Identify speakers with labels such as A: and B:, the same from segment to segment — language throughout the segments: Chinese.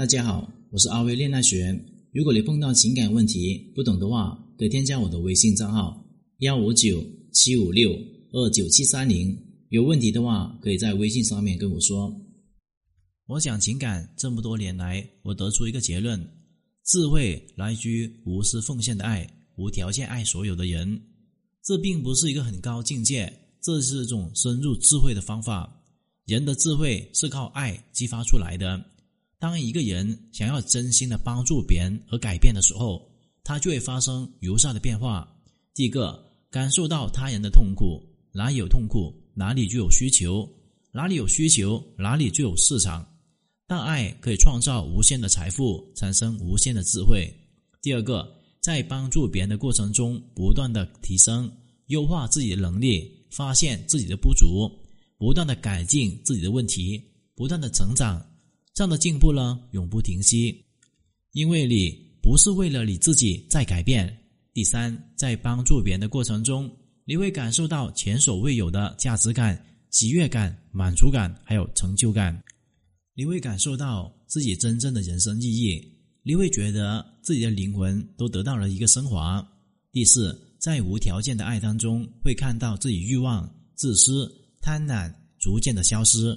A: 大家好，我是阿威恋爱学。如果你碰到情感问题不懂的话，可以添加我的微信账号幺五九七五六二九七三零。有问题的话，可以在微信上面跟我说。我讲情感这么多年来，我得出一个结论：智慧来自于无私奉献的爱，无条件爱所有的人。这并不是一个很高境界，这是一种深入智慧的方法。人的智慧是靠爱激发出来的。当一个人想要真心的帮助别人而改变的时候，他就会发生如下的变化：第一个，感受到他人的痛苦，哪里有痛苦，哪里就有需求；哪里有需求，哪里就有市场。但爱可以创造无限的财富，产生无限的智慧。第二个，在帮助别人的过程中，不断的提升、优化自己的能力，发现自己的不足，不断的改进自己的问题，不断的成长。这样的进步呢，永不停息，因为你不是为了你自己在改变。第三，在帮助别人的过程中，你会感受到前所未有的价值感、喜悦感、满足感，还有成就感。你会感受到自己真正的人生意义，你会觉得自己的灵魂都得到了一个升华。第四，在无条件的爱当中，会看到自己欲望、自私、贪婪逐渐的消失。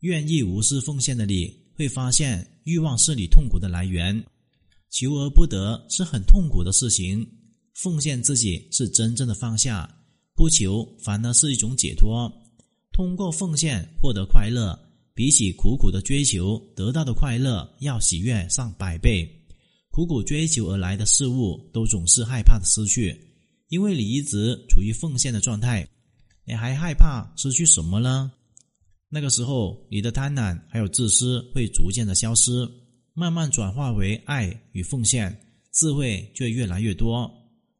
A: 愿意无私奉献的你，会发现欲望是你痛苦的来源，求而不得是很痛苦的事情。奉献自己是真正的放下，不求反而是一种解脱。通过奉献获得快乐，比起苦苦的追求得到的快乐要喜悦上百倍。苦苦追求而来的事物，都总是害怕的失去，因为你一直处于奉献的状态，你还害怕失去什么呢？那个时候，你的贪婪还有自私会逐渐的消失，慢慢转化为爱与奉献，智慧就会越来越多。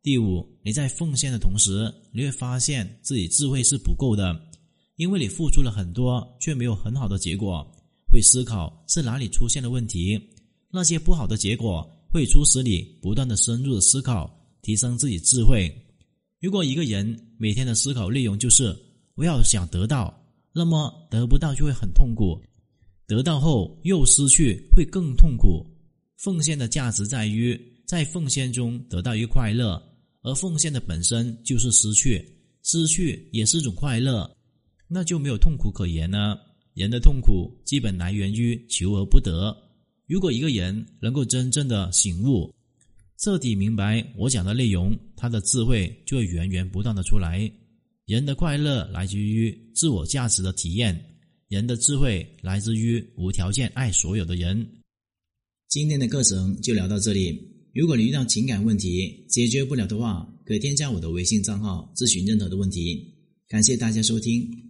A: 第五，你在奉献的同时，你会发现自己智慧是不够的，因为你付出了很多，却没有很好的结果。会思考是哪里出现了问题，那些不好的结果会促使你不断的深入的思考，提升自己智慧。如果一个人每天的思考内容就是我要想得到。那么得不到就会很痛苦，得到后又失去会更痛苦。奉献的价值在于在奉献中得到一快乐，而奉献的本身就是失去，失去也是一种快乐，那就没有痛苦可言了。人的痛苦基本来源于求而不得。如果一个人能够真正的醒悟，彻底明白我讲的内容，他的智慧就会源源不断的出来。人的快乐来自于自我价值的体验，人的智慧来自于无条件爱所有的人。今天的课程就聊到这里。如果你遇到情感问题解决不了的话，可以添加我的微信账号咨询任何的问题。感谢大家收听。